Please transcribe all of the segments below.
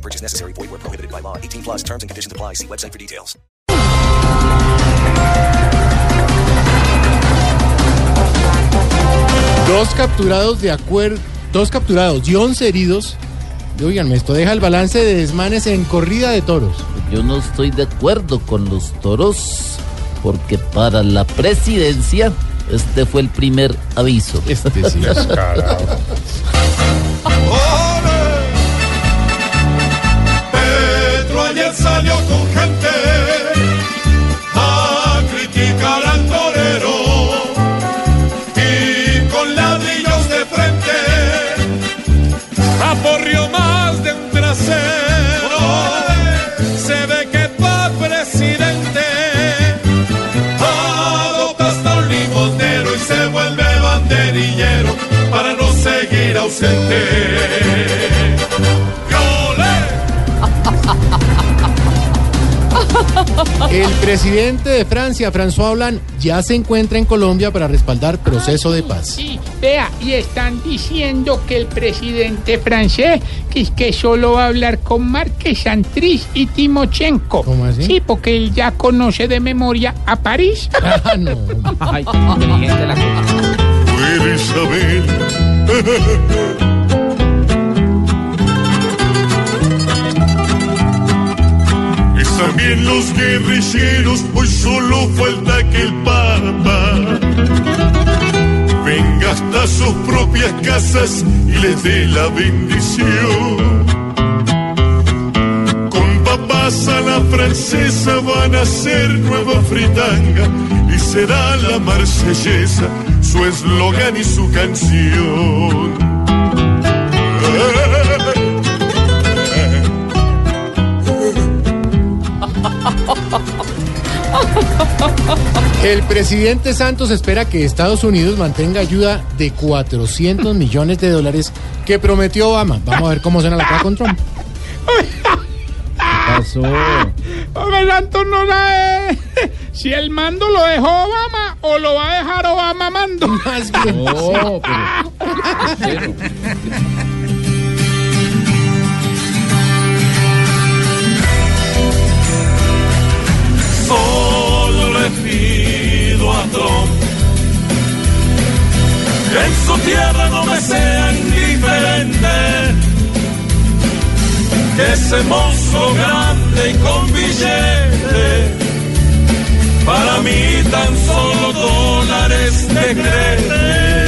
No purchase necessary. Void where prohibited by law. 18 plus terms and conditions apply. See website for details. Dos capturados de acuerdo, dos capturados y 11 heridos. Y Oiganme, esto deja el balance de desmanes en corrida de toros. Yo no estoy de acuerdo con los toros porque para la presidencia este fue el primer aviso. Este sí es El presidente de Francia, François Hollande, ya se encuentra en Colombia para respaldar proceso de paz. Sí, vea, y están diciendo que el presidente francés que, que solo va a hablar con Márquez Santrich y Timochenko. ¿Cómo así? Sí, porque él ya conoce de memoria a París. Ah, no. Ay, qué inteligente la cosa. Puedes saber. Bien los guerrilleros, hoy solo falta que el Papa venga hasta sus propias casas y les dé la bendición. Con papas a la francesa van a ser nueva fritanga y será la marsellesa su eslogan y su canción. El presidente Santos espera que Estados Unidos mantenga ayuda de 400 millones de dólares que prometió Obama. Vamos a ver cómo suena la cara con Trump. pasó? Hombre, Santos no sabe si el mando lo dejó Obama o lo va a dejar Obama mando. Más bien. No, pero. Que en su tierra no me sea indiferente. Que ese mozo grande y con billete, para mí tan solo dólares decrete.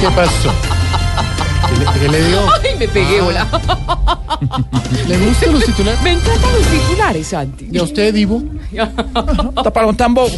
¿Qué pasó? ¿Qué qué le dio? Ay, me pegué, hola. ¿Le gustan los titulares? Me encantan los titulares, Santi. ¿Y a usted, Divo? Taparon tan bobo.